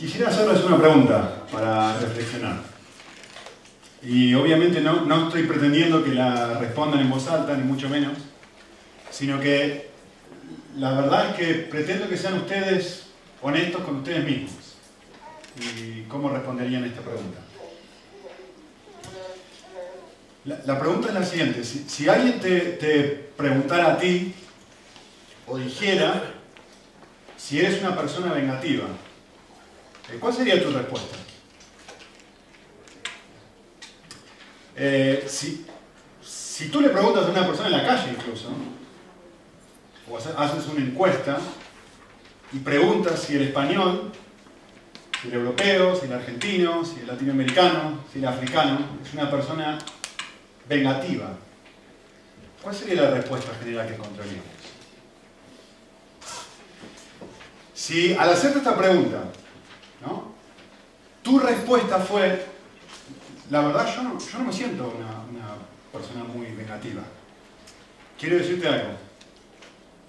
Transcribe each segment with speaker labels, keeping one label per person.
Speaker 1: Quisiera hacerles una pregunta para reflexionar. Y obviamente no, no estoy pretendiendo que la respondan en voz alta, ni mucho menos, sino que la verdad es que pretendo que sean ustedes honestos con ustedes mismos. ¿Y cómo responderían a esta pregunta? La, pregunta es la siguiente. Si, alguien te, te, preguntara a ti o dijera si eres una persona vengativa, ¿cuál sería tu respuesta? Eh, si, si tú le preguntas a una persona en la calle incluso, o haces una encuesta y preguntas si el español, si el europeo, si el argentino, si el latinoamericano, si el africano es una persona vengativa, ¿cuál sería la respuesta general que encontraríamos? Si al hacerte esta pregunta, tu respuesta fue, la verdad yo no, yo no me siento una, persona muy vengativa. Quiero decirte algo,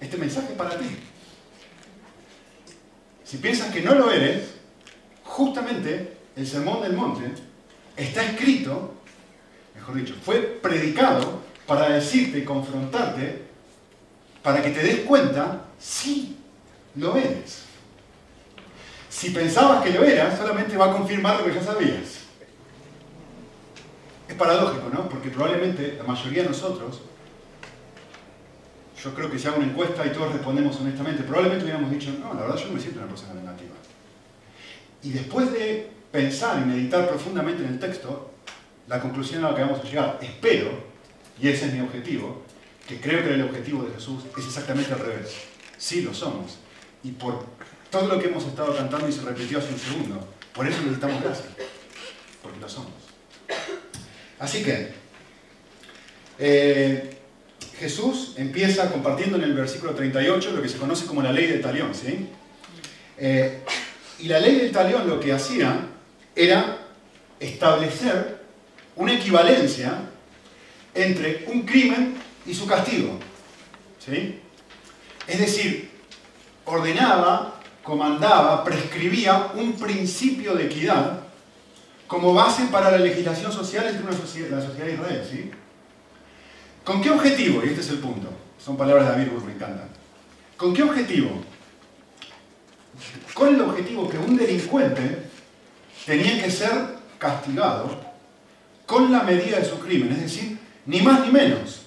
Speaker 1: este mensaje es para ti. Si piensas que no lo eres, justamente el Sermón del Monte está escrito, mejor dicho, fue predicado para decirte confrontarte, para que te des cuenta si lo eres. Si pensabas que lo eras, solamente va a confirmar lo que ya sabías. Es paradójico, ¿no? Porque probablemente la mayoría de nosotros yo creo que si hago una encuesta y todos respondemos honestamente, probablemente hubiéramos dicho, no, la verdad yo no me siento una persona negativa. Y después de pensar y meditar profundamente en el texto, la conclusión a la que vamos a llegar, espero, y ese es mi objetivo, que creo que el objetivo de Jesús es exactamente al revés. Sí lo somos. Y por todo lo que hemos estado cantando y se repitió hace un segundo, por eso necesitamos gracia. Porque lo somos. Así que, eh, Jesús empieza compartiendo en el versículo 38 lo que se conoce como la ley del talión. ¿sí? Eh, y la ley del talión lo que hacía era establecer una equivalencia entre un crimen y su castigo. ¿sí? Es decir, ordenaba, comandaba, prescribía un principio de equidad como base para la legislación social entre una sociedad, la sociedad de Israel. ¿sí? ¿Con qué objetivo? Y este es el punto. Son palabras de David me encantan. ¿Con qué objetivo? Con el objetivo que un delincuente tenía que ser castigado con la medida de su crimen, es decir, ni más ni menos.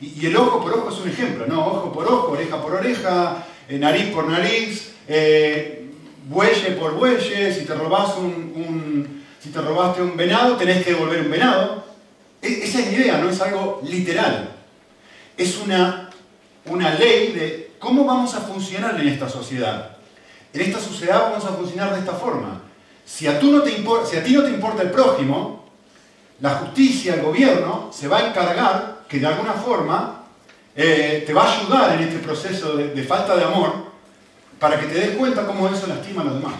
Speaker 1: Y, el ojo por ojo es un ejemplo, ¿no? Ojo por ojo, oreja por oreja, eh, nariz por nariz, eh, bueye por bueye, si te robas un, si te robaste un venado, tenés que devolver un venado. E, esa es la idea, no es algo literal. Es una, una ley de cómo vamos a funcionar en esta sociedad. En esta sociedad vamos a funcionar de esta forma. Si a, tú no te si a ti no te importa el prójimo, la justicia, el gobierno, se va a encargar que de alguna forma eh, te va a ayudar en este proceso de, falta de amor para que te des cuenta cómo eso lastima a los demás.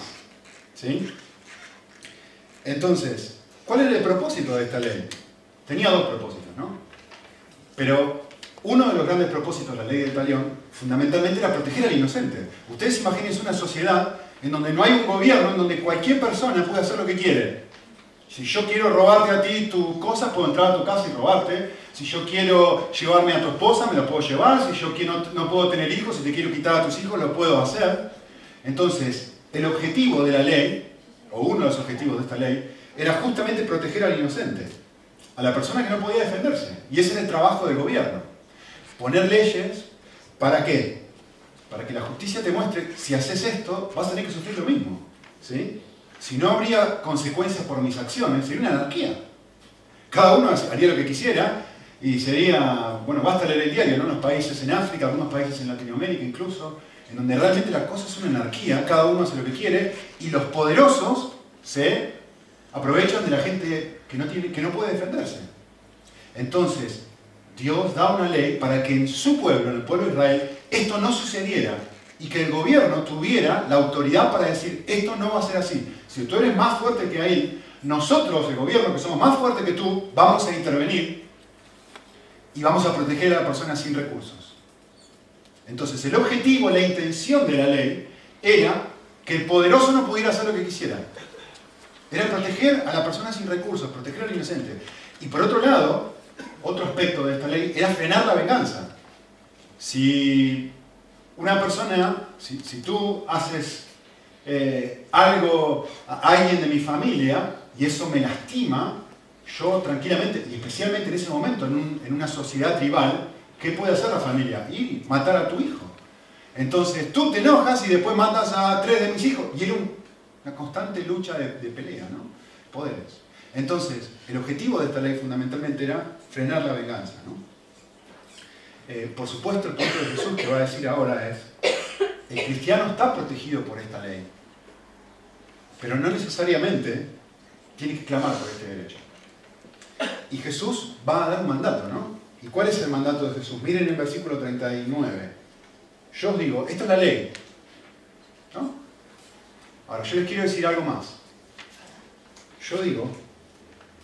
Speaker 1: ¿Sí? Entonces, ¿cuál es el propósito de esta ley? Tenía dos propósitos, ¿no? Pero uno de los grandes propósitos de la ley del talión, fundamentalmente, era proteger al inocente. Ustedes imagínense una sociedad en donde no hay un gobierno, en donde cualquier persona puede hacer lo que quiere. Si yo quiero robarte a ti tus cosas, puedo entrar a tu casa y robarte. Si yo quiero llevarme a tu esposa, me lo puedo llevar. Si yo quiero, no puedo tener hijos, si te quiero quitar a tus hijos, lo puedo hacer. Entonces, el objetivo de la ley, o uno de los objetivos de esta ley, era justamente proteger al inocente a la persona que no podía defenderse. Y ese es el trabajo del gobierno. Poner leyes, ¿para qué? Para que la justicia te muestre, si haces esto, vas a tener que sufrir lo mismo. ¿sí? Si no habría consecuencias por mis acciones, sería una anarquía. Cada uno haría lo que quisiera y sería, bueno, basta leer el diario, ¿no? Unos países en África, algunos países en Latinoamérica incluso, en donde realmente la cosa es una anarquía, cada uno hace lo que quiere y los poderosos se aprovechan de la gente que no, tiene, que no puede defenderse. Entonces, Dios da una ley para que en su pueblo, en el pueblo de Israel, esto no sucediera y que el gobierno tuviera la autoridad para decir, esto no va a ser así. Si tú eres más fuerte que ahí, nosotros, el gobierno, que somos más fuertes que tú, vamos a intervenir y vamos a proteger a la persona sin recursos. Entonces, el objetivo, la intención de la ley era que el poderoso no pudiera hacer lo que quisiera. Era proteger a la persona sin recursos, proteger al inocente. Y por otro lado, otro aspecto de esta ley era frenar la venganza. Si una persona, si, tú haces eh, algo a alguien de mi familia y eso me lastima, yo tranquilamente, y especialmente en ese momento, en, una sociedad tribal, ¿qué puede hacer la familia? Ir, matar a tu hijo. Entonces tú te enojas y después matas a tres de mis hijos. Y era una constante lucha de, pelea, ¿no? Poderes. Entonces, el objetivo de esta ley fundamentalmente era frenar la venganza, ¿no? Eh, por supuesto, el punto de Jesús que va a decir ahora es, el cristiano está protegido por esta ley, pero no necesariamente tiene que clamar por este derecho. Y Jesús va a dar un mandato, ¿no? ¿Y cuál es el mandato de Jesús? Miren el versículo 39. Yo os digo, esta es la ley. ¿No? Ahora, yo les quiero decir algo más. Yo digo,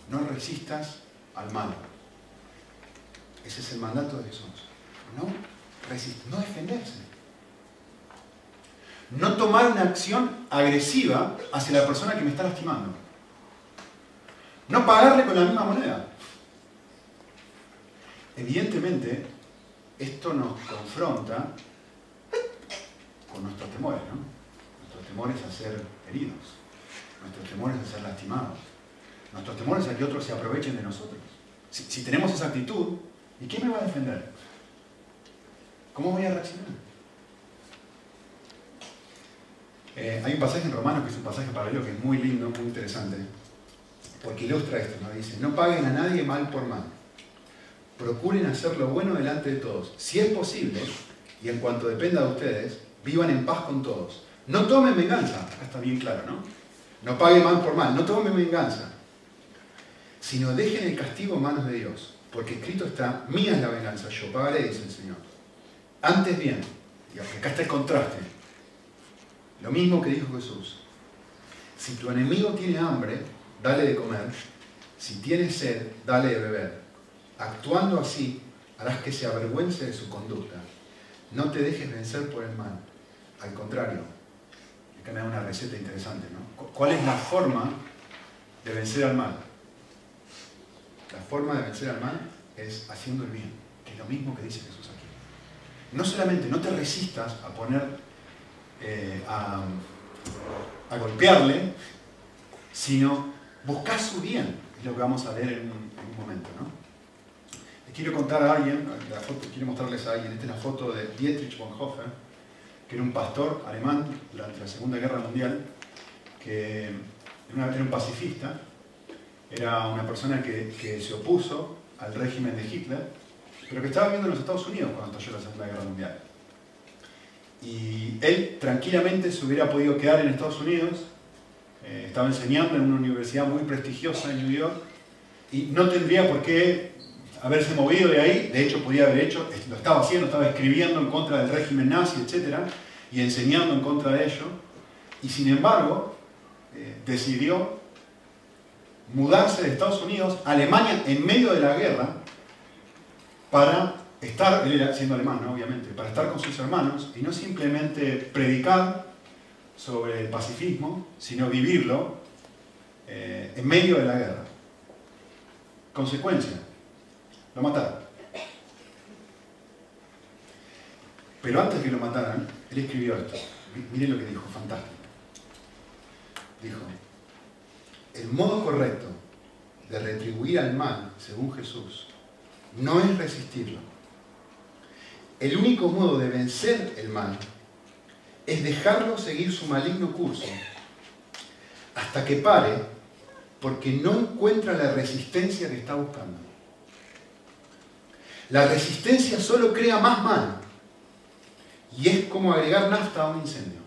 Speaker 1: no resistas al mal. Ese es el mandato de Jesús. No, no defenderse. No tomar una acción agresiva hacia la persona que me está lastimando. No pagarle con la misma moneda. Evidentemente, esto nos confronta con nuestros temores, ¿no? Nuestros temores a ser heridos, nuestros temores a ser lastimados, nuestros temores a que otros se aprovechen de nosotros. Si, tenemos esa actitud, ¿y quién me va a defender? ¿Cómo voy a reaccionar? Eh, hay un pasaje en Romanos que es un pasaje paralelo que es muy lindo, muy interesante, porque ilustra esto, ¿no? Dice, no paguen a nadie mal por mal. Procuren hacer lo bueno delante de todos. Si es posible, y en cuanto dependa de ustedes, vivan en paz con todos. No tomen venganza, está bien claro, ¿no? No paguen mal por mal, no tomen venganza, sino dejen el castigo en manos de Dios, porque escrito está, mía es la venganza, yo pagaré, dice el Señor. Antes bien, y acá está el contraste, lo mismo que dijo Jesús, si tu enemigo tiene hambre, dale de comer, si tiene sed, dale de beber. Actuando así, harás que se avergüence de su conducta. No te dejes vencer por el mal, al contrario, acá me da una receta interesante, ¿no? ¿Cuál es la forma de vencer al mal? La forma de vencer al mal es haciendo el bien, es lo mismo que dice Jesús aquí. No solamente no te resistas a poner, eh, a, golpearle, sino buscar su bien, es lo que vamos a leer en un, momento, ¿no? Les quiero contar a alguien, quiero mostrarles a alguien, esta es la foto de Dietrich Bonhoeffer, que era un pastor alemán durante la Segunda Guerra Mundial, que era un pacifista, era una persona que, se opuso al régimen de Hitler, pero que estaba viviendo en los Estados Unidos cuando estalló la Segunda Guerra Mundial. Y él tranquilamente se hubiera podido quedar en Estados Unidos, eh, estaba enseñando en una universidad muy prestigiosa en New York, y no tendría por qué haberse movido de ahí, de hecho podía haber hecho, lo estaba haciendo, estaba escribiendo en contra del régimen nazi, etc., y enseñando en contra de ello, y sin embargo eh, decidió mudarse de Estados Unidos a Alemania en medio de la guerra para estar, él era siendo alemán, obviamente, para estar con sus hermanos y no simplemente predicar sobre el pacifismo, sino vivirlo eh, en medio de la guerra. Consecuencia, lo mataron. Pero antes que lo mataran, él escribió esto. Miren lo que dijo, fantástico. Dijo, el modo correcto de retribuir al mal, según Jesús, no es resistirlo. El único modo de vencer el mal es dejarlo seguir su maligno curso hasta que pare porque no encuentra la resistencia que está buscando. La resistencia solo crea más mal y es como agregar nafta a un incendio.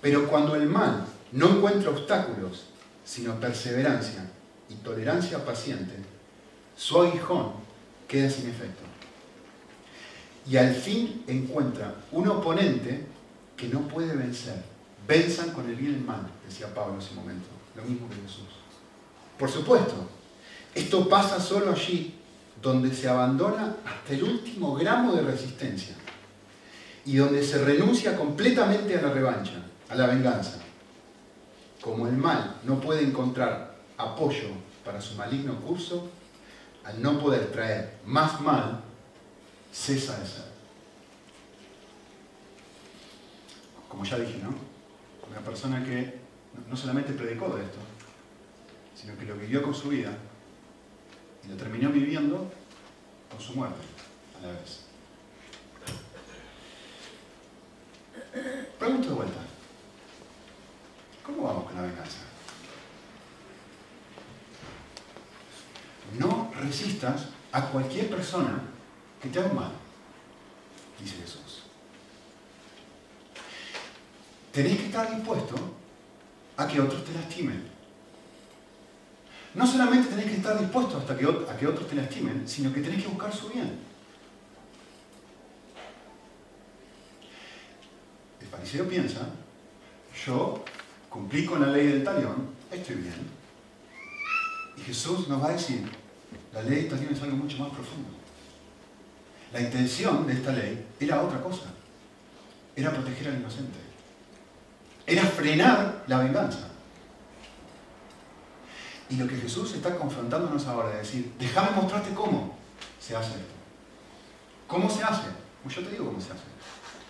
Speaker 1: Pero cuando el mal no encuentra obstáculos, sino perseverancia y tolerancia paciente, su aguijón queda sin efecto. Y al fin encuentra un oponente que no puede vencer. Venzan con el bien el mal, decía Pablo en ese momento, lo mismo que Jesús. Por supuesto, esto pasa solo allí donde se abandona hasta el último gramo de resistencia. y donde se renuncia completamente a la revancha, a la venganza. Como el mal no puede encontrar apoyo para su maligno curso, al no poder traer más mal, cesa de ser. Como ya dije, ¿no? Una persona que no solamente predicó de esto, sino que lo vivió con su vida y lo terminó viviendo con su muerte a la vez. Pregunto de vuelta. ¿Cómo vamos con la venganza? No resistas a cualquier persona que te haga mal, dice Jesús. Tenés que estar dispuesto a que otros te lastimen. No solamente tenés que estar dispuesto hasta que, a que otros te lastimen, sino que tenés que buscar su bien. El fariseo piensa, yo cumplí con la ley del talión, estoy bien. Y Jesús nos va a decir, la ley del talión es algo mucho más profundo. La intención de esta ley era otra cosa, era proteger al inocente, era frenar la venganza. Y lo que Jesús está confrontándonos ahora es decir, déjame mostrarte cómo se hace esto. ¿Cómo se hace? Pues yo te digo cómo se hace.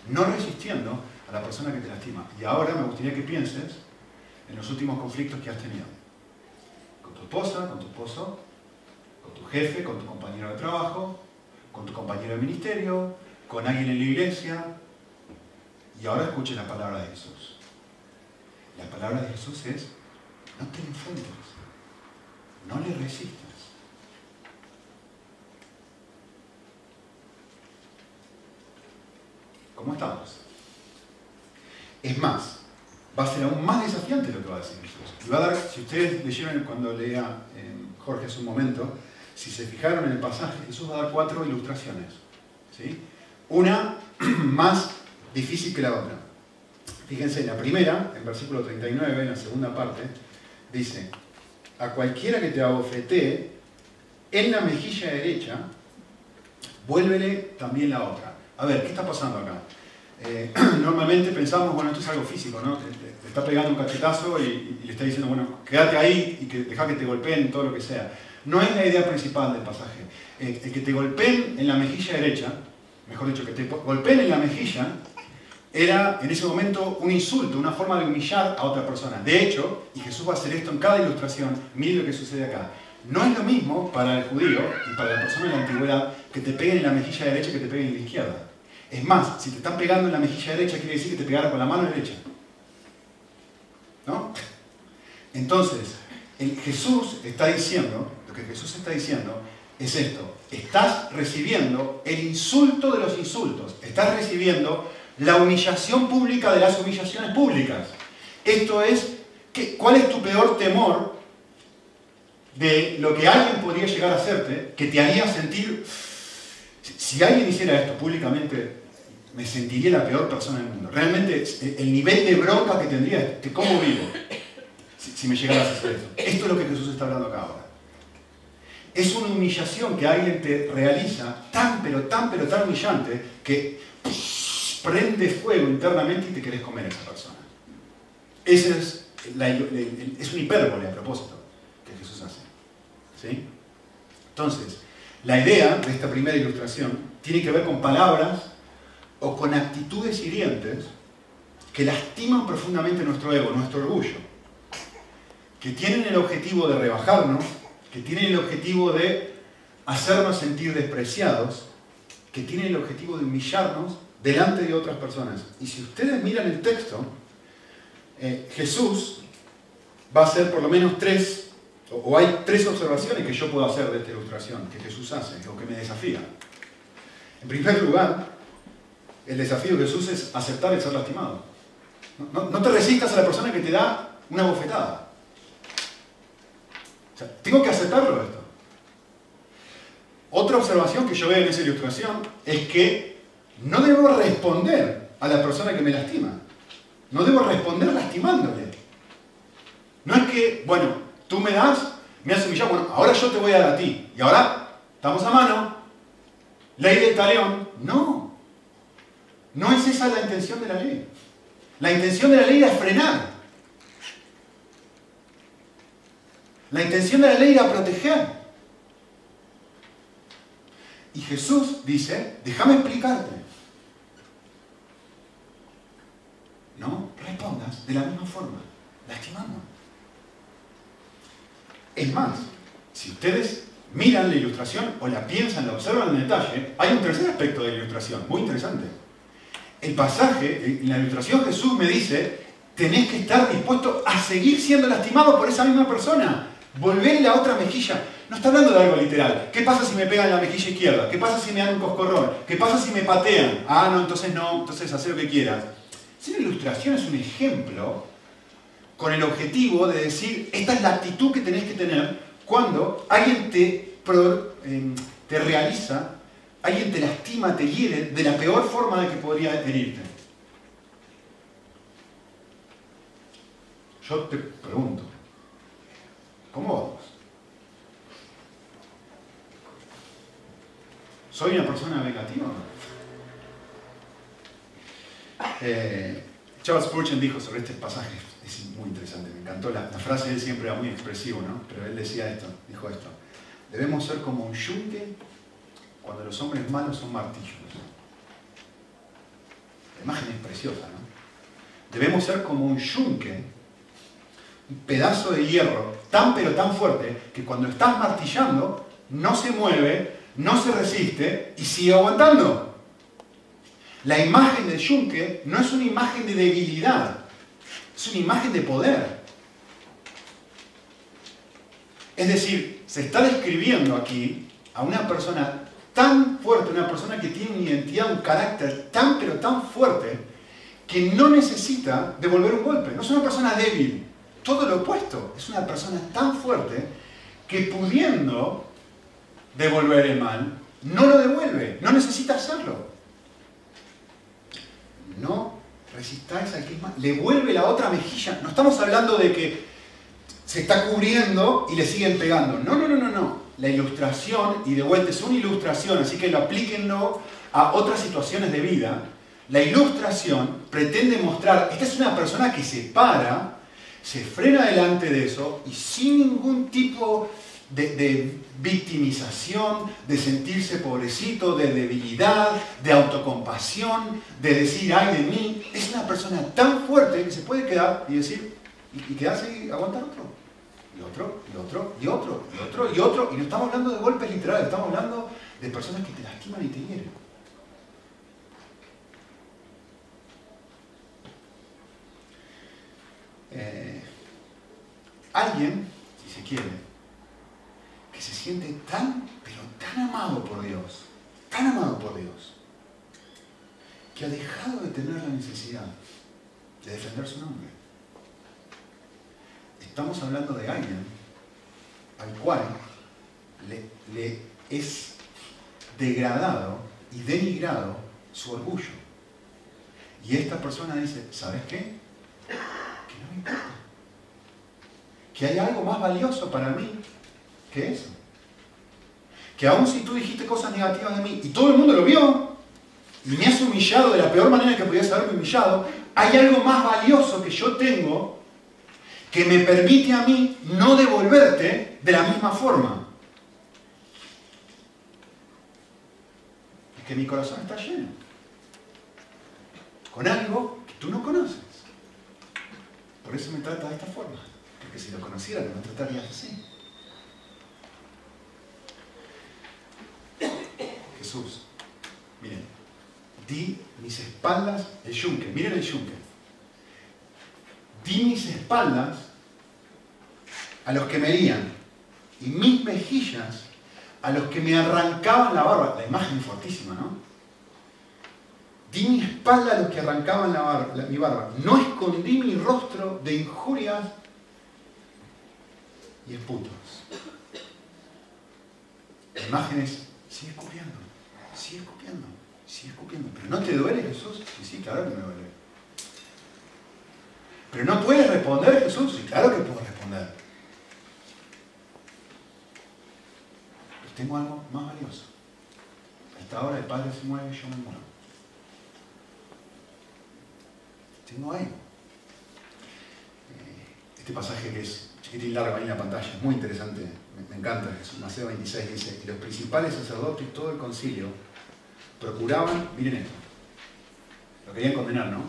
Speaker 1: No resistiendo a la persona que te lastima. Y ahora me gustaría que pienses en los últimos conflictos que has tenido. Con tu esposa, con tu esposo, con tu jefe, con tu compañero de trabajo, con tu compañero de ministerio, con alguien en la iglesia. Y ahora escuche la palabra de Jesús. La palabra de Jesús es, no te enfrentes no le resistas. ¿Cómo estamos? Es más, va a ser aún más desafiante lo que va a decir Jesús. va a dar, si ustedes leyeron cuando leía eh, Jorge hace un momento, si se fijaron en el pasaje, Jesús va a dar cuatro ilustraciones. ¿sí? Una más difícil que la otra. Fíjense, la primera, en versículo 39, en la segunda parte, dice, a cualquiera que te abofetee en la mejilla derecha, vuélvele también la otra. A ver, ¿qué está pasando acá? Eh, normalmente pensamos, bueno, esto es algo físico, ¿no? Te, está pegando un cachetazo y, le está diciendo, bueno, quédate ahí y que deja que te golpeen, todo lo que sea. No es la idea principal del pasaje. El que te golpeen en la mejilla derecha, mejor dicho, que te golpeen en la mejilla, era en ese momento un insulto, una forma de humillar a otra persona. De hecho, y Jesús va a hacer esto en cada ilustración, mire lo que sucede acá. No es lo mismo para el judío y para la persona de la antigüedad que te peguen en la mejilla derecha que te peguen en la izquierda. Es más, si te están pegando en la mejilla derecha, quiere decir que te pegaron con la mano derecha. ¿No? Entonces, Jesús está diciendo, que Jesús está diciendo es esto. Estás recibiendo el insulto de los insultos. Estás recibiendo la humillación pública de las humillaciones públicas. Esto es, ¿cuál es tu peor temor de lo que alguien podría llegar a hacerte que te haría sentir, si alguien hiciera esto públicamente, me sentiría la peor persona del mundo. Realmente el nivel de bronca que tendría, de cómo vivo, si, me llegara a hacer esto. Esto es lo que Jesús está hablando acá ahora. Es una humillación que alguien te realiza tan, pero tan, pero tan humillante que prende fuego internamente y te querés comer a esa persona. Ese es, es un hipérbole a propósito que Jesús hace. ¿Sí? Entonces, la idea de esta primera ilustración tiene que ver con palabras o con actitudes hirientes que lastiman profundamente nuestro ego, nuestro orgullo, que tienen el objetivo de rebajarnos, que tienen el objetivo de hacernos sentir despreciados, que tienen el objetivo de humillarnos delante de otras personas. Y si ustedes miran el texto, eh, Jesús va a hacer por lo menos tres, o, hay tres observaciones que yo puedo hacer de esta ilustración, que Jesús hace, o que me desafía. En primer lugar, el desafío de Jesús es aceptar el ser lastimado. No, no te resistas a la persona que te da una bofetada. Tengo que aceptarlo esto. Otra observación que yo veo en esa ilustración es que no debo responder a la persona que me lastima. No debo responder lastimándole. No es que, bueno, tú me das, me has humillado, bueno, ahora yo te voy a dar a ti. Y ahora, estamos a mano. Ley del talión. No. No es esa la intención de la ley. La intención de la ley era frenar. La intención de la ley era proteger. Y Jesús dice, déjame explicarte. No respondas de la misma forma, lastimando. Es más, si ustedes miran la ilustración o la piensan, la observan en detalle, hay un tercer aspecto de la ilustración, muy interesante. El pasaje, en la ilustración Jesús me dice, tenés que estar dispuesto a seguir siendo lastimado por esa misma persona. Volver la otra mejilla. No está hablando de algo literal. ¿Qué pasa si me pegan la mejilla izquierda? ¿Qué pasa si me dan un coscorrón? ¿Qué pasa si me patean? Ah, no, entonces no, entonces hacer lo que quieras. Si una ilustración es un ejemplo con el objetivo de decir, esta es la actitud que tenés que tener cuando alguien te, em, te realiza, alguien te lastima, te hiere de la peor forma de que podría herirte. Yo te pregunto, ¿cómo vamos? ¿Soy una persona negativa? Eh, Charles Spurgeon dijo sobre este pasaje, es muy interesante, me encantó, la, frase de él siempre era muy expresivo, ¿no? Pero él decía esto, dijo esto, debemos ser como un yunque cuando los hombres malos son martillos. La imagen es preciosa, ¿no? Debemos ser como un yunque, un pedazo de hierro tan pero tan fuerte que cuando estás martillando no se mueve, no se resiste y sigue aguantando. La imagen del yunque no es una imagen de debilidad, es una imagen de poder. Es decir, se está describiendo aquí a una persona tan fuerte, una persona que tiene una identidad, un carácter tan pero tan fuerte, que no necesita devolver un golpe. No es una persona débil, todo lo opuesto. Es una persona tan fuerte que pudiendo devolver el mal, no lo devuelve, no necesita hacerlo no resistáis al que es más. Le vuelve la otra mejilla. No estamos hablando de que se está cubriendo y le siguen pegando. No, no, no, no, no. La ilustración, y de vuelta es una ilustración, así que lo aplíquenlo a otras situaciones de vida. La ilustración pretende mostrar, esta es una persona que se para, se frena delante de eso y sin ningún tipo de, victimización, de sentirse pobrecito, de debilidad, de autocompasión, de decir, ay de mí. Es una persona tan fuerte que se puede quedar y decir, y, quedarse y aguantar otro. Y otro, y otro, y otro, y otro, y otro. Y no estamos hablando de golpes literales, estamos hablando de personas que te lastiman y te hieren. Eh, alguien, si se quiere, que se siente tan, pero tan amado por Dios, tan amado por Dios, que ha dejado de tener la necesidad de defender su nombre. Estamos hablando de alguien al cual le, le es degradado y denigrado su orgullo. Y esta persona dice, ¿sabes qué? Que. Que hay algo más valioso para mí ¿Qué es? Que aun si tú dijiste cosas negativas de mí y todo el mundo lo vio y me has humillado de la peor manera que podías haberme humillado, hay algo más valioso que yo tengo que me permite a mí no devolverte de la misma forma. Es que mi corazón está lleno con algo que tú no conoces. Por eso me trata de esta forma. Porque si lo conociera, no me tratarías así. Jesús, miren, di mis espaldas el yunque, miren el yunque. Di mis espaldas a los que me herían y mis mejillas a los que me arrancaban la barba. La imagen fortísima, ¿no? Di mi espalda a los que arrancaban mi barba. No escondí mi rostro de injurias y esputos. La imagen es, sigue escupiendo sigue escupiendo, sigue escupiendo. ¿Pero no te duele Jesús? Sí, sí, claro que me duele. ¿Pero no puedes responder Jesús? Sí, claro que puedo responder. Pero tengo algo más valioso. A esta hora el Padre se mueve y yo me muevo. Tengo algo. Eh, este pasaje que es chiquitín largo ahí en la pantalla, es muy interesante, me, encanta. Es Mateo 26 dice, y los principales sacerdotes y todo el concilio procuraban, miren esto, lo querían condenar, ¿no?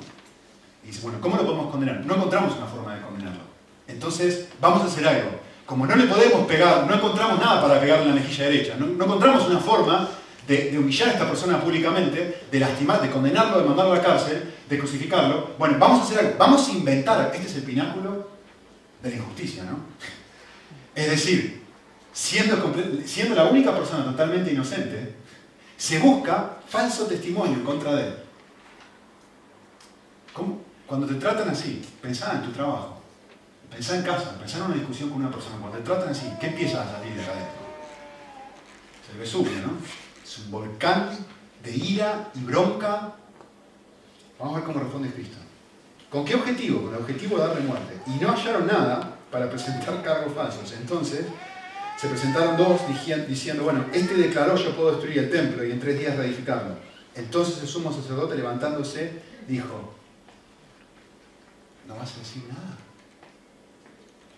Speaker 1: Y dice, bueno, ¿cómo lo podemos condenar? No encontramos una forma de condenarlo. Entonces, vamos a hacer algo. Como no le podemos pegar, no encontramos nada para pegarle en la mejilla derecha, no, encontramos una forma de, de, humillar a esta persona públicamente, de lastimar, de condenarlo, de mandarlo a la cárcel, de crucificarlo. Bueno, vamos a hacer algo, vamos a inventar, este es el pináculo de la injusticia, ¿no? Es decir, siendo, siendo la única persona totalmente inocente, se busca falso testimonio en contra de él. Cuando te tratan así, pensá en tu trabajo, pensá en casa, pensá en una discusión con una persona, cuando te tratan así, ¿qué empieza a salir de adentro? Se resume, ¿no? Es un volcán de ira y bronca. Vamos a ver cómo responde Cristo. ¿Con qué objetivo? Con el objetivo de darle muerte. Y no hallaron nada para presentar cargos falsos. Entonces, se presentaron dos diciendo, bueno, este declaró yo puedo destruir el templo y en tres días reedificarlo. Entonces el sumo sacerdote levantándose dijo, no vas a decir nada.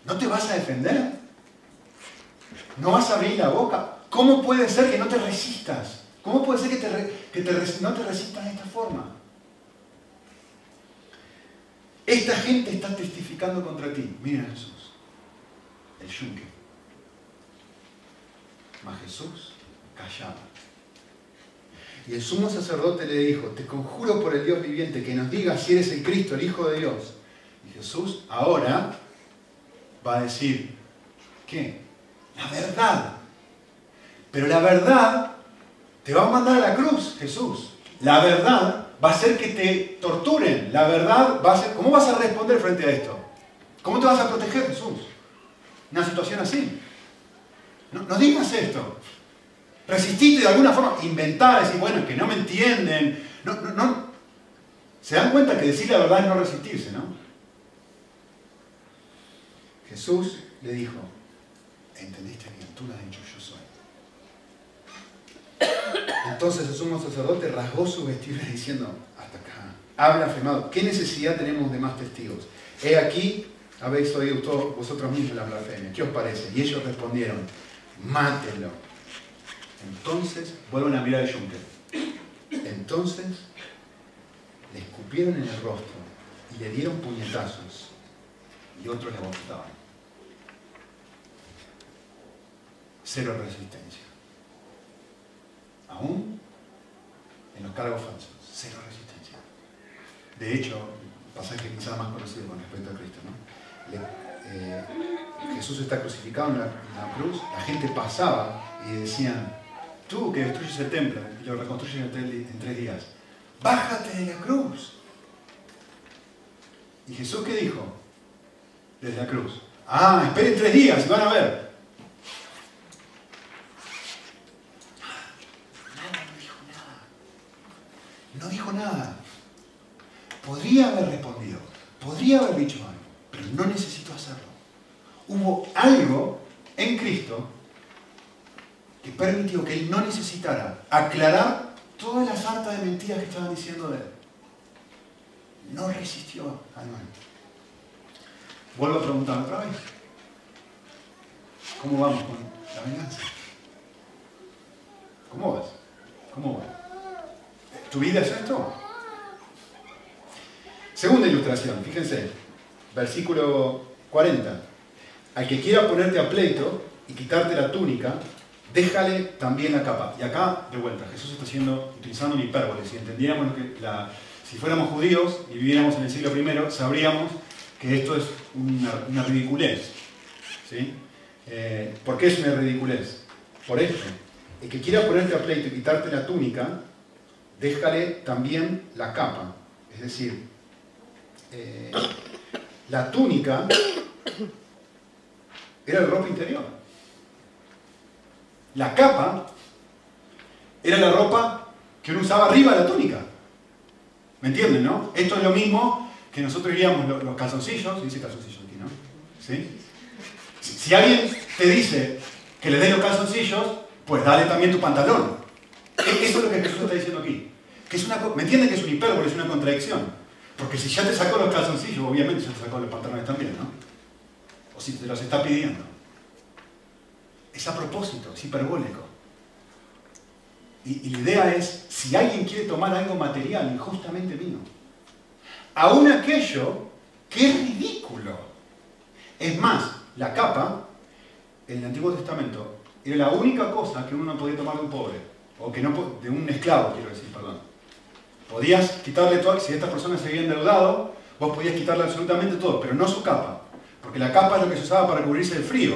Speaker 1: ¿No te vas a defender? ¿No vas a abrir la boca? ¿Cómo puede ser que no te resistas? ¿Cómo puede ser que, no te resistas de esta forma? Esta gente está testificando contra ti. Mira Jesús, el yunque. Mas Jesús callaba. Y el sumo sacerdote le dijo, te conjuro por el Dios viviente que nos digas si eres el Cristo, el Hijo de Dios. Y Jesús ahora va a decir, ¿qué? La verdad. Pero la verdad te va a mandar a la cruz, Jesús. La verdad va a ser que te torturen. La verdad va a ser... ¿Cómo vas a responder frente a esto? ¿Cómo te vas a proteger, Jesús? Una situación así. No, digas esto. Resististe de alguna forma, inventar, decir, bueno, que no me entienden. No, no. Se dan cuenta que decir la verdad es no resistirse, ¿no? Jesús le dijo, ¿entendiste bien? Tú lo has dicho, yo soy. Entonces el sumo sacerdote rasgó su vestidura diciendo, hasta acá, habla afirmado, ¿qué necesidad tenemos de más testigos? He aquí, habéis oído todos vosotros mismos la blasfemia, ¿qué os parece? Y ellos respondieron, mátelo. Entonces, vuelven a mirar a Juncker. Entonces, le escupieron en el rostro y le dieron puñetazos y otros le botaban. Cero resistencia aún en los cargos falsos, cero resistencia. De hecho, pasaje quizás más conocido con respecto a Cristo, ¿no? Eh, Jesús está crucificado en la, cruz, la gente pasaba y decían, tú que destruyes el templo y lo reconstruyes en tres, días, bájate de la cruz. ¿Y Jesús qué dijo? Desde la cruz. Ah, esperen tres días y van a ver. No dijo nada. Podría haber respondido, podría haber dicho algo, pero no necesito hacerlo. Hubo algo en Cristo que permitió que él no necesitara aclarar toda la falta de mentiras que estaban diciendo de él. No resistió al mal. Vuelvo a preguntar otra vez. ¿Cómo vamos con la venganza? ¿Cómo vas? ¿Cómo vas? ¿Tu vida es esto? Segunda ilustración, fíjense, versículo 40. Al que quiera ponerte a pleito y quitarte la túnica, déjale también la capa. Y acá, de vuelta, Jesús está haciendo, utilizando un hipérbole. Si entendiéramos que si fuéramos judíos y viviéramos en el siglo I, sabríamos que esto es una, ridiculez. ¿sí? Eh, ¿Por qué es una ridiculez? Por esto. El que quiera ponerte a pleito y quitarte la túnica, déjale también la capa. Es decir, eh, la túnica era el ropa interior. La capa era la ropa que uno usaba arriba de la túnica. ¿Me entienden, no? Esto es lo mismo que nosotros diríamos los, calzoncillos, dice calzoncillos aquí, ¿no? ¿Sí? Si, alguien te dice que le des los calzoncillos, pues dale también tu pantalón. E, eso es lo que Jesús está diciendo aquí. Que es una, ¿Me entienden que es un hipérbole, es una contradicción? Porque si ya te sacó los calzoncillos, obviamente ya te sacó los pantalones también, ¿no? O si te los está pidiendo. Es a propósito, es hiperbólico. Y, la idea es, si alguien quiere tomar algo material, injustamente mío, aún aquello que es ridículo. Es más, la capa, en el Antiguo Testamento, era la única cosa que uno no podía tomar de un pobre, o que no de un esclavo, quiero decir, perdón. Podías quitarle todo, si esta persona se había endeudado, vos podías quitarle absolutamente todo, pero no su capa, porque la capa es lo que se usaba para cubrirse del frío.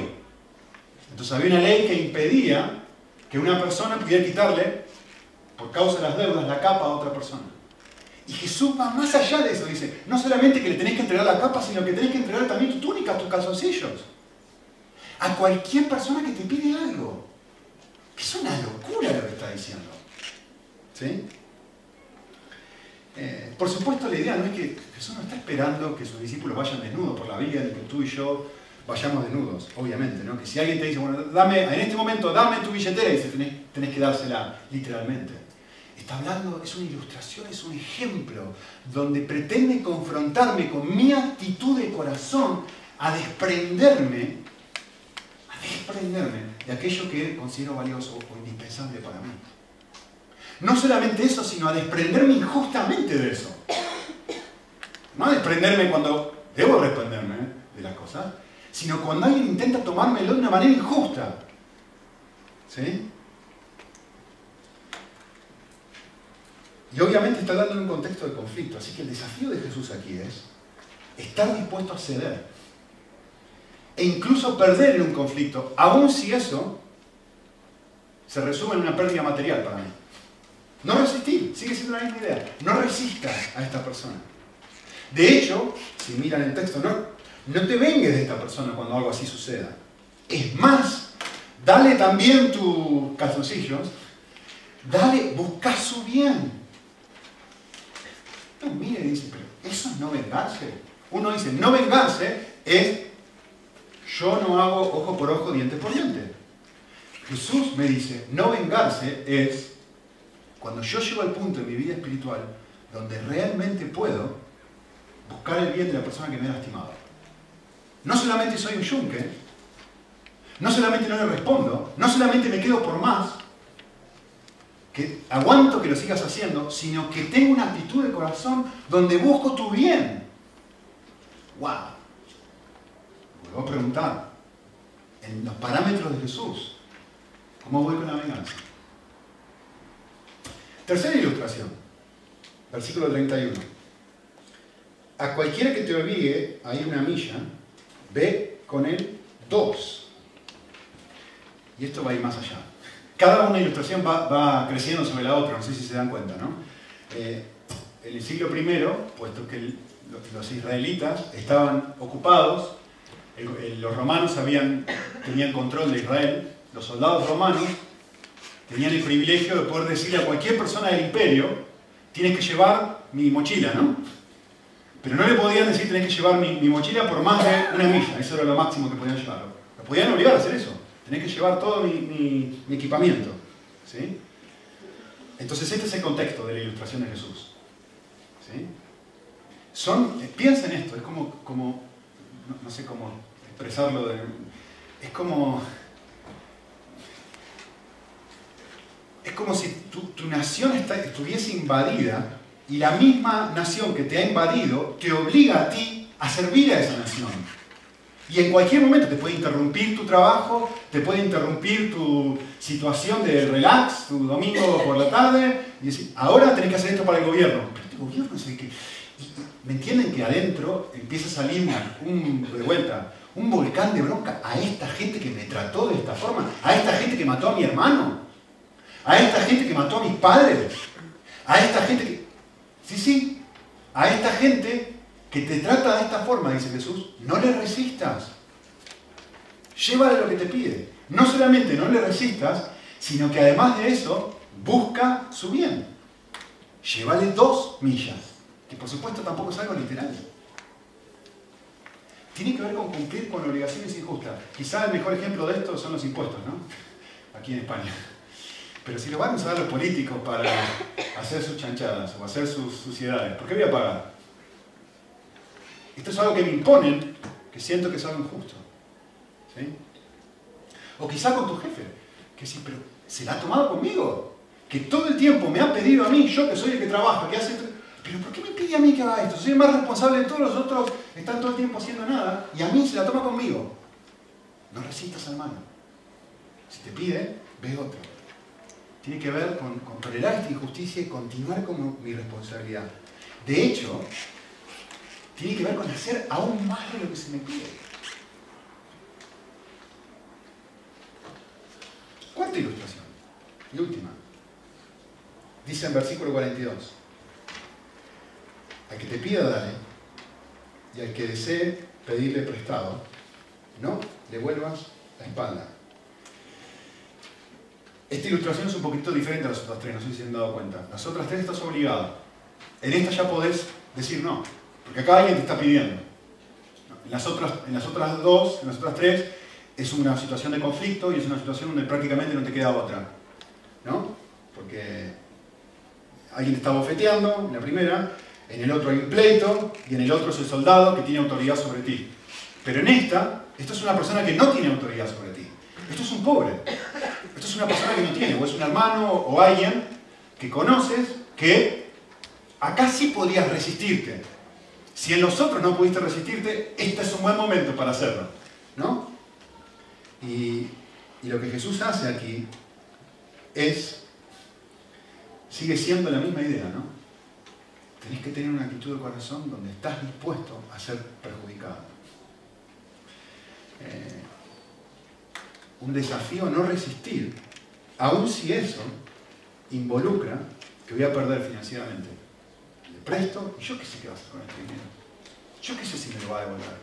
Speaker 1: Entonces había una ley que impedía que una persona pudiera quitarle, por causa de las deudas, la capa a otra persona. Y Jesús va más allá de eso, dice, no solamente que le tenés que entregar la capa, sino que tenés que entregar también tu túnica, tus calzoncillos. A cualquier persona que te pide algo. Es una locura lo que está diciendo. ¿Sí? Eh, por supuesto, la idea no es que Jesús no está esperando que sus discípulos vayan desnudos por la vida, ni que tú y yo vayamos desnudos, obviamente, ¿no? Que si alguien te dice, bueno, dame, en este momento dame tu billetera, y dice, tenés, tenés que dársela literalmente. Está hablando, es una ilustración, es un ejemplo, donde pretende confrontarme con mi actitud de corazón a desprenderme, a desprenderme de aquello que considero valioso o indispensable para mí. No solamente eso, sino a desprenderme injustamente de eso. No a desprenderme cuando debo desprenderme de las cosas, sino cuando alguien intenta tomármelo de una manera injusta. ¿Sí? Y obviamente está hablando en un contexto de conflicto, así que el desafío de Jesús aquí es estar dispuesto a ceder e incluso perder en un conflicto, aun si eso se resume en una pérdida material para mí. No resistir, sigue siendo la misma idea. No resistas a esta persona. De hecho, si miran el texto, no, no te vengues de esta persona cuando algo así suceda. Es más, dale también tus calzoncillos, dale, busca su bien mire, dice, pero eso es no vengarse. Uno dice, no vengarse es yo no hago ojo por ojo, diente por diente. Jesús me dice, no vengarse es cuando yo llego al punto en mi vida espiritual donde realmente puedo buscar el bien de la persona que me ha lastimado. No solamente soy un yunque, no solamente no le respondo, no solamente me quedo por más, que aguanto que lo sigas haciendo, sino que tengo una actitud de corazón donde busco tu bien. ¡Wow! Vuelvo a preguntar, en los parámetros de Jesús, ¿cómo voy con la venganza? Tercera ilustración, versículo 31. A cualquiera que te olvide, hay una milla, ve con él dos. Y esto va a ir más allá cada una ilustración va, creciendo sobre la otra, no sé si se dan cuenta, ¿no? Eh, en el siglo I, puesto que los, israelitas estaban ocupados, los romanos tenían control de Israel, los soldados romanos tenían el privilegio de poder decirle a cualquier persona del imperio, tienes que llevar mi mochila, ¿no? Pero no le podían decir, tienes que llevar mi, mochila por más de una milla, eso era lo máximo que podían llevar. Lo podían obligar a hacer eso. Tenés que llevar todo mi, equipamiento. ¿sí? Entonces este es el contexto de la ilustración de Jesús. ¿sí? Son, piensa en esto, es como, como no, sé cómo expresarlo, es como, es como si tu, nación estuviese invadida y la misma nación que te ha invadido te obliga a ti a servir a esa nación. Y en cualquier momento te puede interrumpir tu trabajo, te puede interrumpir tu situación de relax, tu domingo por la tarde, y decir, ahora tenés que hacer esto para el gobierno. Pero este gobierno es el que... ¿Me entienden que adentro empieza a salir un, de vuelta, un volcán de bronca a esta gente que me trató de esta forma, a esta gente que mató a mi hermano, a esta gente que mató a mis padres, a esta gente que... Sí, sí, a esta gente que te trata de esta forma, dice Jesús, no le resistas. Llévale lo que te pide. No solamente no le resistas, sino que además de eso, busca su bien. Llévale dos millas, que por supuesto tampoco es algo literal. Tiene que ver con cumplir con obligaciones injustas. Quizá el mejor ejemplo de esto son los impuestos, ¿no? Aquí en España. Pero si lo van a usar los políticos para hacer sus chanchadas o hacer sus suciedades, ¿por qué voy a pagar? Esto es algo que me imponen, que siento que es algo injusto. ¿Sí? O quizá con tu jefe, que sí, pero se la ha tomado conmigo. Que todo el tiempo me ha pedido a mí, yo que soy el que trabaja, que hace... Pero ¿por qué me pide a mí que haga esto? Soy el más responsable de todos los otros, están todo el tiempo haciendo nada, y a mí se la toma conmigo. No resistas malo. Si te pide, ve otro. Tiene que ver con, con tolerar esta injusticia y continuar como mi responsabilidad. De hecho, tiene que ver con hacer aún más de lo que se me pide. Cuarta ilustración, y última. Dice en versículo 42, al que te pida dale, y al que desee pedirle prestado, no le vuelvas la espalda. Esta ilustración es un poquito diferente a las otras tres, no sé si se han dado cuenta. Las otras tres estás obligado. En esta ya podés decir no, porque acá alguien te está pidiendo. En las otras, en las otras dos, en las otras tres, es una situación de conflicto y es una situación donde prácticamente no te queda otra. ¿No? Porque alguien te está bofeteando en la primera, en el otro hay un pleito y en el otro es el soldado que tiene autoridad sobre ti. Pero en esta, esto es una persona que no tiene autoridad sobre ti. Esto es un pobre. Esto es una persona que no tiene, o es un hermano o alguien que conoces que acá sí podrías resistirte. Si en los otros no pudiste resistirte, este es un buen momento para hacerlo. ¿No? Y, y lo que Jesús hace aquí es, sigue siendo la misma idea, ¿no? Tenés que tener una actitud de corazón donde estás dispuesto a ser perjudicado. Eh, un desafío no resistir, aun si eso involucra que voy a perder financieramente. Le presto, yo qué sé qué va a hacer con este dinero. Yo qué sé si me lo va a devolver.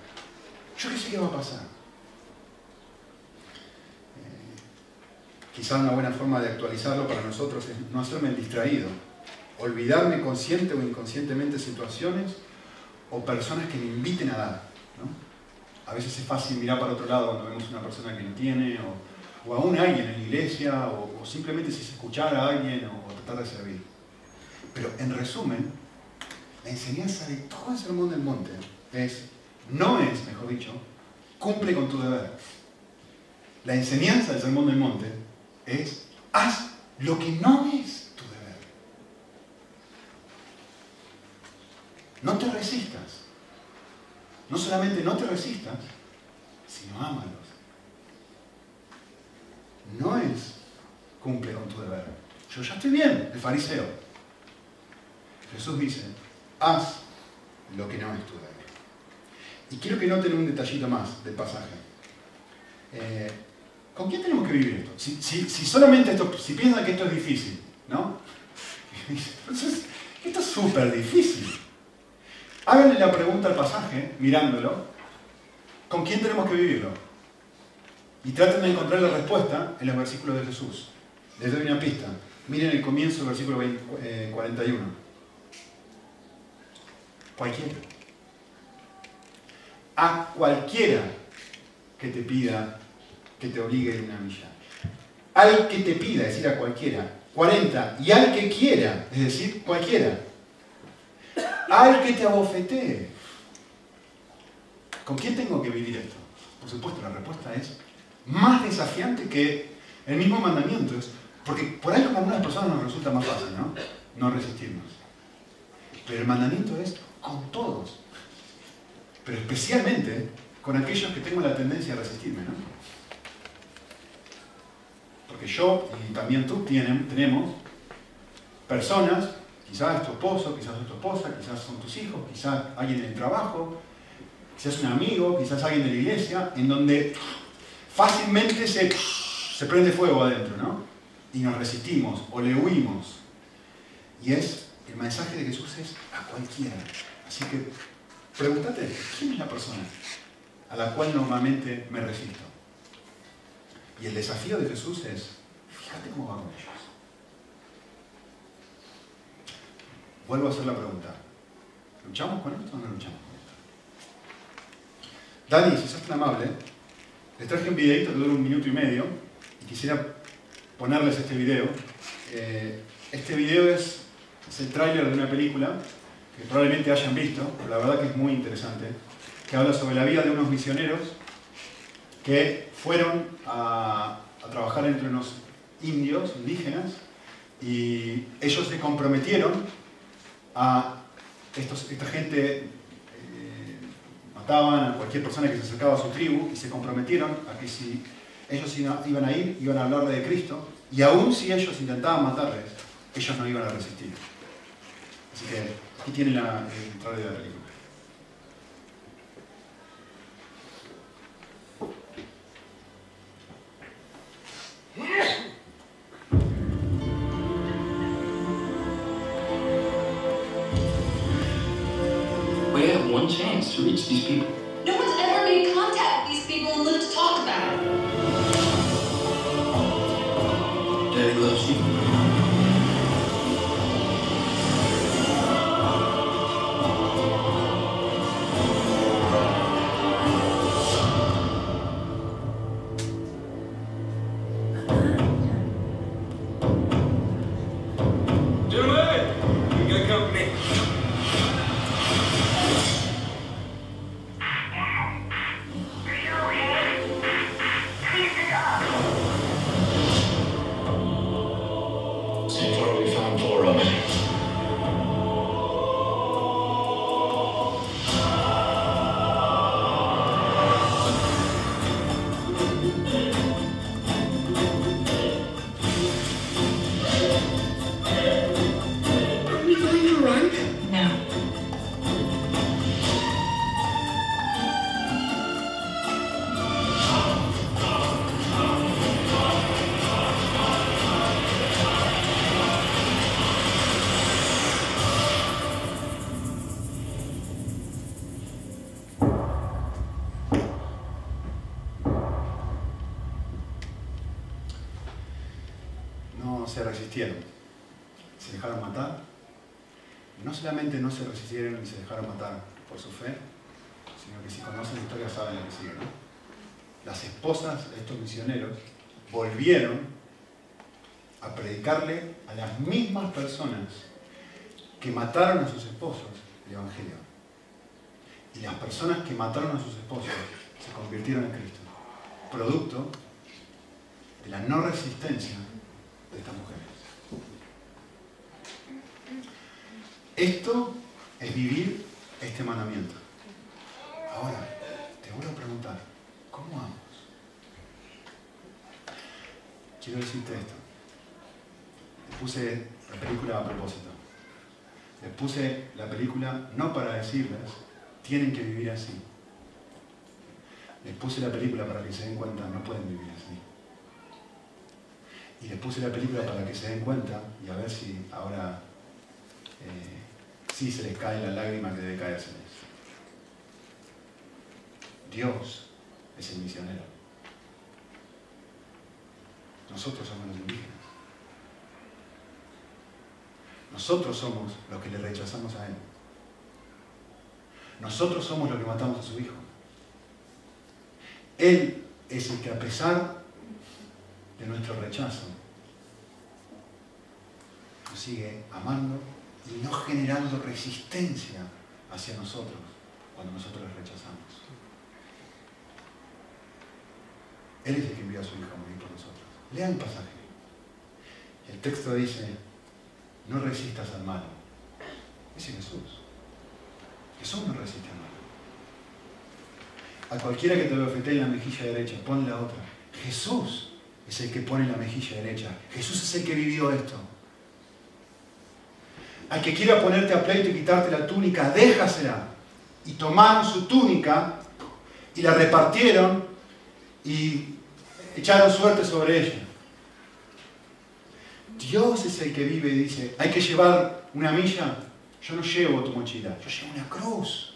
Speaker 1: Yo qué sé qué va a pasar. Eh, quizá una buena forma de actualizarlo para nosotros es no hacerme el distraído. Olvidarme consciente o inconscientemente situaciones o personas que me inviten a dar. ¿no? A veces es fácil mirar para otro lado cuando vemos una persona que no tiene, o, aún alguien en la iglesia, o, simplemente si se escuchar a alguien o tratar de servir. Pero en resumen, la enseñanza de todo el sermón del monte es, no es, mejor dicho, cumple con tu deber. La enseñanza del sermón del monte es, haz lo que no es tu deber. No te resistas. No solamente no te resistas, sino ámalos. No es cumple con tu deber. Yo ya estoy bien, el fariseo. Jesús dice, haz lo que no es tu deber. Y quiero que noten un detallito más del pasaje. Eh, ¿Con quién tenemos que vivir esto? Si, solamente esto, si piensan que esto es difícil, ¿no? Entonces, esto es súper difícil. Háganle la pregunta al pasaje, mirándolo, ¿con quién tenemos que vivirlo? Y traten de encontrar la respuesta en los versículos de Jesús. Les doy una pista. Miren el comienzo del versículo 20, eh, 41. Cualquiera. A cualquiera que te pida, que te obligue a una milla. Al que te pida, es decir, a cualquiera. 40. Y al que quiera, es decir, cualquiera al que te abofetee. ¿Con quién tengo que vivir esto? Por supuesto, la respuesta es más desafiante que el mismo mandamiento. Porque por ahí con algunas personas nos resulta más fácil, ¿no? No resistirnos. Pero el mandamiento es con todos. Pero especialmente con aquellos que tengo la tendencia a resistirme, ¿no? Porque yo y también tú tenemos personas Quizás es tu esposo, quizás es tu esposa, quizás son tus hijos, quizás alguien en el trabajo, quizás un amigo, quizás alguien de la iglesia, en donde fácilmente se, se prende fuego adentro, ¿no? Y nos resistimos o le huimos. Y es, el mensaje de Jesús es a cualquiera. Así que pregúntate, ¿quién es la persona a la cual normalmente me resisto? Y el desafío de Jesús es, fíjate cómo va con ellos. Vuelvo a hacer la pregunta. ¿Luchamos con esto o no luchamos con esto? Dani, si sos tan amable, les traje un videito que dura un minuto y medio y quisiera ponerles este video. Eh, este video es, es el tráiler de una película que
Speaker 2: probablemente hayan visto, pero la verdad que es muy interesante, que habla sobre la vida de unos misioneros que fueron a, trabajar entre unos indios, indígenas, y ellos se comprometieron a esta gente eh, mataban a cualquier persona que se acercaba a su tribu y se comprometieron a que si ellos iban a ir, iban a hablarle de Cristo, y aún si ellos intentaban matarles, ellos no iban a resistir. Así que aquí tienen la, el de la.
Speaker 1: These people. Se dejaron matar. No solamente no se resistieron y se dejaron matar por su fe, sino que si conocen la historia saben lo que sigue. Las esposas de estos misioneros volvieron a predicarle a las mismas personas que mataron a sus esposos el Evangelio. Y las personas que mataron a sus esposos se convirtieron en Cristo, producto de la no resistencia de estas mujeres. Esto es vivir este mandamiento. Ahora, te vuelvo a preguntar, ¿cómo vamos? Quiero decirte esto. Les puse la película a propósito. Les puse la película no para decirles, tienen que vivir así. Les puse la película para que se den cuenta, no pueden vivir así. Y les puse la película para que se den cuenta y a ver si ahora eh, sí se les cae la lágrima que debe caérseles. Dios es el misionero. Nosotros somos los indígenas. Nosotros somos los que le rechazamos a Él. Nosotros somos los que matamos a su Hijo. Él es el que a pesar de nuestro rechazo, nos sigue amando y no generando resistencia hacia nosotros cuando nosotros les rechazamos. Él es el que envió a su Hijo a morir por nosotros. Lean el pasaje. El texto dice, no resistas al malo. Dice Jesús. Jesús no resiste al malo. A cualquiera que te lo en la mejilla derecha, ponle la otra. Jesús es el que pone la mejilla derecha. Jesús es el que vivió esto. Al que quiera ponerte a pleito y quitarte la túnica, déjasela. Y tomaron su túnica y la repartieron y echaron suerte sobre ella. Dios es el que vive y dice, hay que llevar una milla. Yo no llevo tu mochila, yo llevo una cruz.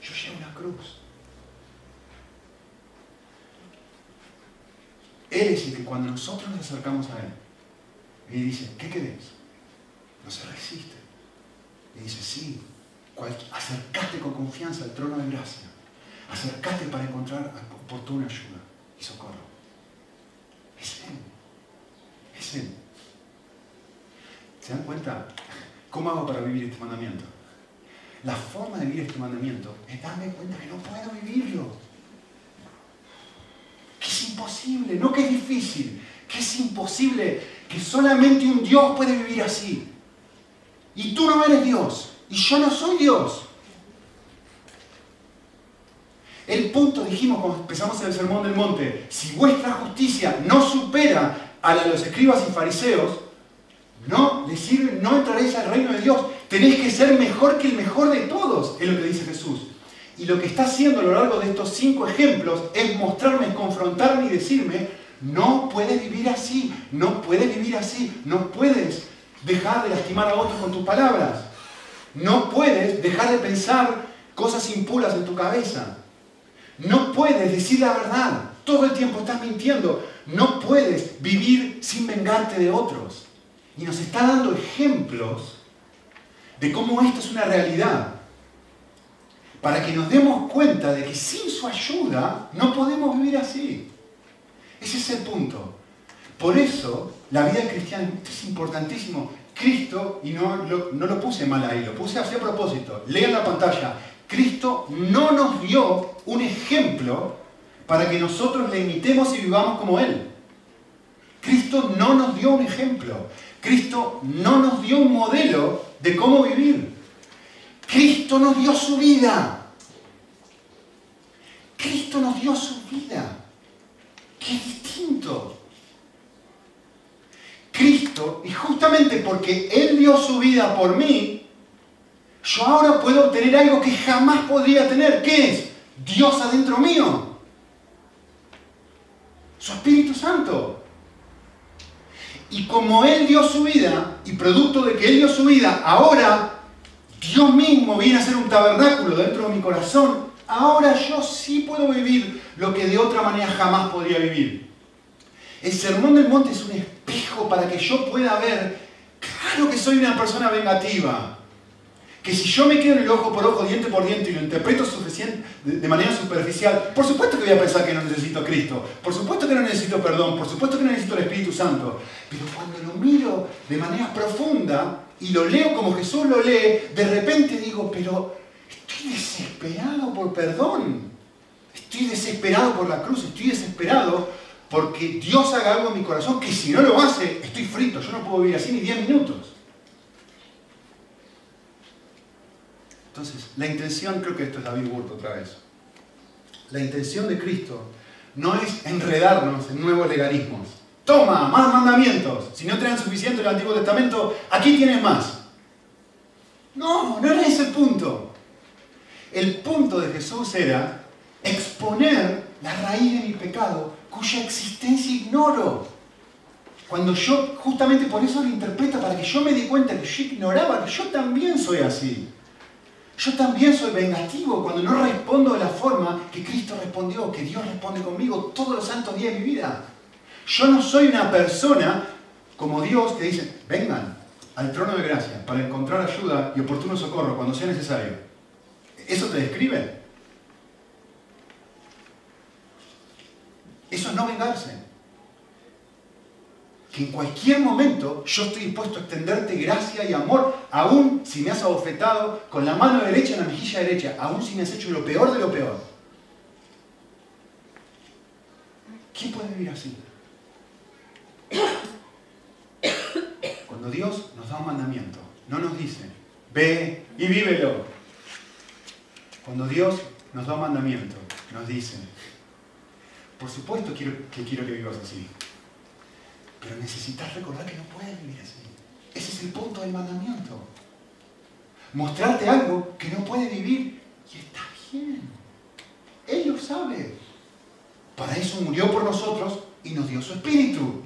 Speaker 1: Yo llevo una cruz. Él es el que cuando nosotros nos acercamos a Él, y dice, ¿qué querés? No se resiste. Y dice, sí, acercate con confianza al trono de gracia. Acercate para encontrar oportuna ayuda y socorro. Es Él. Es Él. ¿Se dan cuenta? ¿cómo hago para vivir este mandamiento? La forma de vivir este mandamiento es darme cuenta que no puedo vivirlo. Que es imposible, no que es difícil, que es imposible, que solamente un Dios puede vivir así. Y tú no eres Dios, y yo no soy Dios. El punto, dijimos cuando empezamos el Sermón del Monte, si vuestra justicia no supera a la de los escribas y fariseos, no le sirve, no entraréis al reino de Dios. Tenéis que ser mejor que el mejor de todos, es lo que dice Jesús. Y lo que está haciendo a lo largo de estos cinco ejemplos es mostrarme, confrontarme y decirme, no puedes vivir así, no puedes vivir así, no puedes dejar de lastimar a otros con tus palabras, no puedes dejar de pensar cosas impuras en tu cabeza, no puedes decir la verdad, todo el tiempo estás mintiendo, no puedes vivir sin vengarte de otros. Y nos está dando ejemplos de cómo esto es una realidad. Para que nos demos cuenta de que sin su ayuda no podemos vivir así. Ese es el punto. Por eso, la vida cristiana es importantísimo. Cristo, y no lo, no lo puse mal ahí, lo puse así a propósito. Lean la pantalla. Cristo no nos dio un ejemplo para que nosotros le imitemos y vivamos como Él. Cristo no nos dio un ejemplo. Cristo no nos dio un modelo de cómo vivir. Cristo nos dio su vida. Cristo nos dio su vida. Qué distinto. Cristo, y justamente porque Él dio su vida por mí, yo ahora puedo obtener algo que jamás podría tener. ¿Qué es? Dios adentro mío. Su Espíritu Santo. Y como Él dio su vida, y producto de que Él dio su vida, ahora Dios mismo viene a ser un tabernáculo dentro de mi corazón, ahora yo sí puedo vivir lo que de otra manera jamás podría vivir. El sermón del monte es un espejo para que yo pueda ver, claro que soy una persona vengativa, que si yo me quedo en el ojo por ojo, diente por diente y lo interpreto suficiente, de, manera superficial, por supuesto que voy a pensar que no necesito a Cristo, por supuesto que no necesito perdón, por supuesto que no necesito el Espíritu Santo, pero cuando lo miro de manera profunda y lo leo como Jesús lo lee, de repente digo, pero estoy desesperado por perdón, estoy desesperado por la cruz, estoy desesperado porque Dios haga algo en mi corazón que si no lo hace, estoy frito, yo no puedo vivir así ni 10 minutos. Entonces, la intención, creo que esto es David Burto otra vez, la intención de Cristo no es enredarnos en nuevos legalismos. Toma, más mandamientos. Si no traen suficiente el Antiguo Testamento, aquí tienes más. No, no era ese el punto. El punto de Jesús era exponer la raíz de mi pecado, cuya existencia ignoro. Cuando yo, justamente por eso lo interpreta, para que yo me dé cuenta que yo ignoraba que yo también soy así. Yo también soy vengativo cuando no respondo de la forma que Cristo respondió, que Dios responde conmigo todos los santos días de mi vida. Yo no soy una persona como Dios que dice, vengan al trono de gracia para encontrar ayuda y oportuno socorro cuando sea necesario. ¿Eso te describe? Eso es no vengarse que en cualquier momento yo estoy dispuesto a extenderte gracia y amor, aún si me has abofetado con la mano derecha en la mejilla derecha, aún si me has hecho lo peor de lo peor. ¿Quién puede vivir así? Cuando Dios nos da un mandamiento, no nos dice, ve y vívelo. Cuando Dios nos da un mandamiento, nos dice, por supuesto que quiero que vivas así. Pero necesitas recordar que no puedes vivir así. Ese es el punto del mandamiento. Mostrarte algo que no puede vivir y está bien. Él lo sabe. Para eso murió por nosotros y nos dio su espíritu.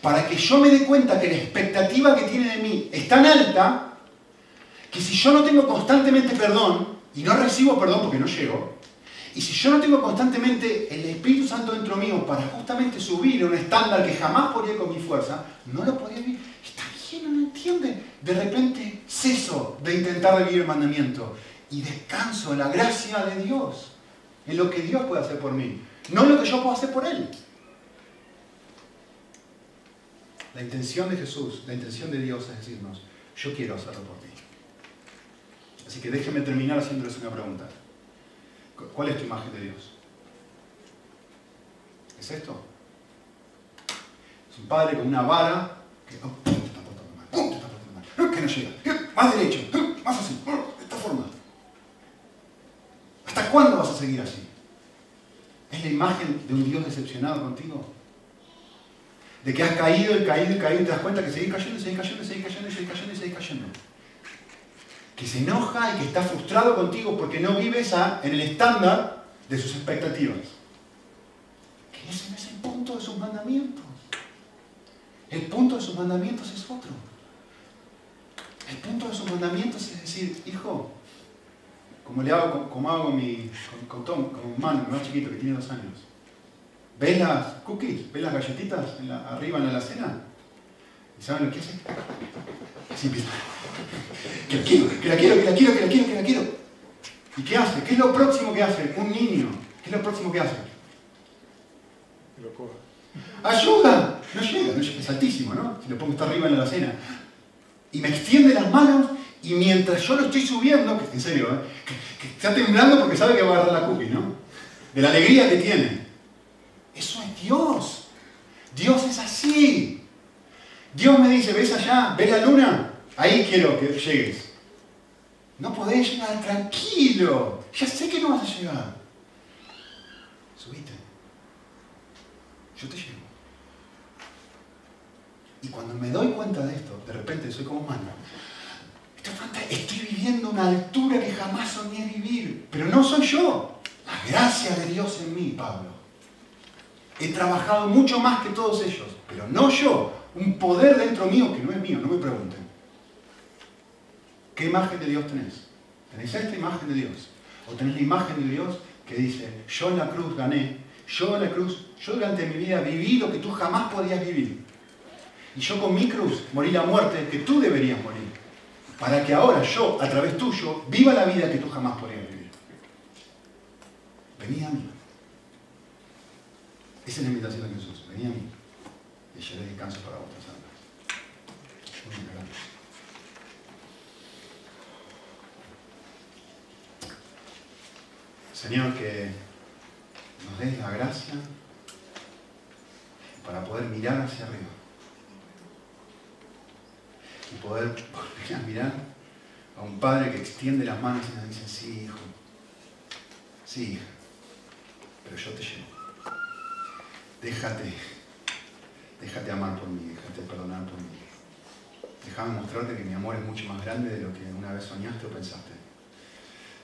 Speaker 1: Para que yo me dé cuenta que la expectativa que tiene de mí es tan alta que si yo no tengo constantemente perdón y no recibo perdón porque no llego, y si yo no tengo constantemente el Espíritu Santo dentro mío para justamente subir a un estándar que jamás podría con mi fuerza, no lo podría vivir. Está bien, no entiende. De repente ceso de intentar vivir el mandamiento y descanso en la gracia de Dios, en lo que Dios puede hacer por mí, no en lo que yo puedo hacer por Él. La intención de Jesús, la intención de Dios es decirnos, Yo quiero hacerlo por ti. Así que déjeme terminar haciéndoles una pregunta. ¿Cuál es tu imagen de Dios? ¿Es esto? Es un padre con una vara que oh, oh, te está oh, que no llega, más derecho, más así, de esta forma. ¿Hasta cuándo vas a seguir así? ¿Es la imagen de un Dios decepcionado contigo? De que has caído y caído y caído y te das cuenta que seguís cayendo, seguís cayendo, seguís cayendo, seguís cayendo y seguís cayendo. Que se enoja y que está frustrado contigo porque no vives en el estándar de sus expectativas. Que ese no es el punto de sus mandamientos. El punto de sus mandamientos es otro. El punto de sus mandamientos es decir, hijo, como le hago, como hago con, mi, con, Tom, con mi más chiquito, que tiene dos años. ¿Ves las cookies? ¿Ves las galletitas arriba en la alacena? ¿Y saben lo que hace? Así empieza. Que la quiero, que la quiero, que la quiero, que la quiero, que la quiero. ¿Y qué hace? ¿Qué es lo próximo que hace? Un niño. ¿Qué es lo próximo que hace?
Speaker 2: lo coja.
Speaker 1: ¡Ayuda! No llega, no llega, es altísimo, ¿no? Si lo pongo está arriba en la alacena. Y me extiende las manos y mientras yo lo estoy subiendo, que en serio, ¿eh? que, está temblando porque sabe que va a agarrar la cookie, ¿no? De la alegría que tiene. Eso es Dios. Dios es así. Dios me dice, ¿ves allá? ¿Ves la luna? Ahí quiero que llegues. No podés llegar, tranquilo. Ya sé que no vas a llegar. Subite. Yo te llevo. Y cuando me doy cuenta de esto, de repente soy como mano Estoy viviendo una altura que jamás soñé vivir. Pero no soy yo. La gracia de Dios en mí, Pablo. He trabajado mucho más que todos ellos, pero no yo. Un poder dentro mío que no es mío, no me pregunten. ¿Qué imagen de Dios tenés? ¿Tenés esta imagen de Dios? ¿O tenés la imagen de Dios que dice, yo en la cruz gané, yo en la cruz, yo durante mi vida viví lo que tú jamás podías vivir? Y yo con mi cruz morí la muerte que tú deberías morir para que ahora yo, a través tuyo, viva la vida que tú jamás podrías vivir. Vení a mí. Esa es la invitación de Jesús. Vení a mí. Y les descanso para vuestras almas. Señor, que nos des la gracia para poder mirar hacia arriba y poder a mirar a un padre que extiende las manos y nos dice, sí, hijo, sí, hija, pero yo te llevo. Déjate, déjate amar por mí, déjate perdonar por mí. Déjame mostrarte que mi amor es mucho más grande de lo que una vez soñaste o pensaste.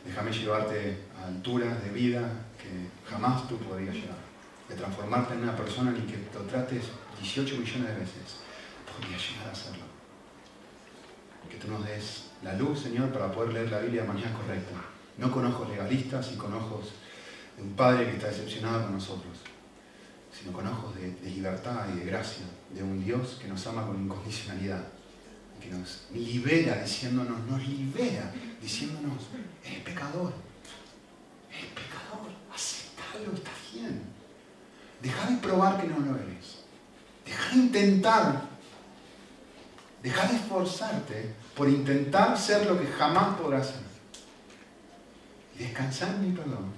Speaker 1: Déjame llevarte a alturas de vida que jamás tú podrías llegar. De transformarte en una persona ni que lo trates 18 millones de veces. Podrías llegar a hacerlo que tú nos des la luz, Señor, para poder leer la Biblia de manera correcta. No con ojos legalistas y con ojos de un Padre que está decepcionado con nosotros, sino con ojos de, libertad y de gracia, de un Dios que nos ama con incondicionalidad, que nos libera diciéndonos, nos libera diciéndonos, eres pecador, eres pecador, aceptalo, está bien. Deja de probar que no lo eres. Deja de intentar Deja de esforzarte por intentar ser lo que jamás podrás ser. Y descansar en mi perdón.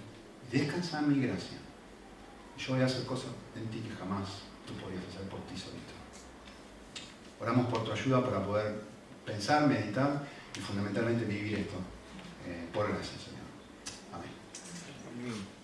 Speaker 1: Y descansar en mi gracia yo voy a hacer cosas en ti que jamás tú podías hacer por ti solito. Oramos por tu ayuda para poder pensar, meditar y fundamentalmente vivir esto. Eh, por gracias, Señor. Amén.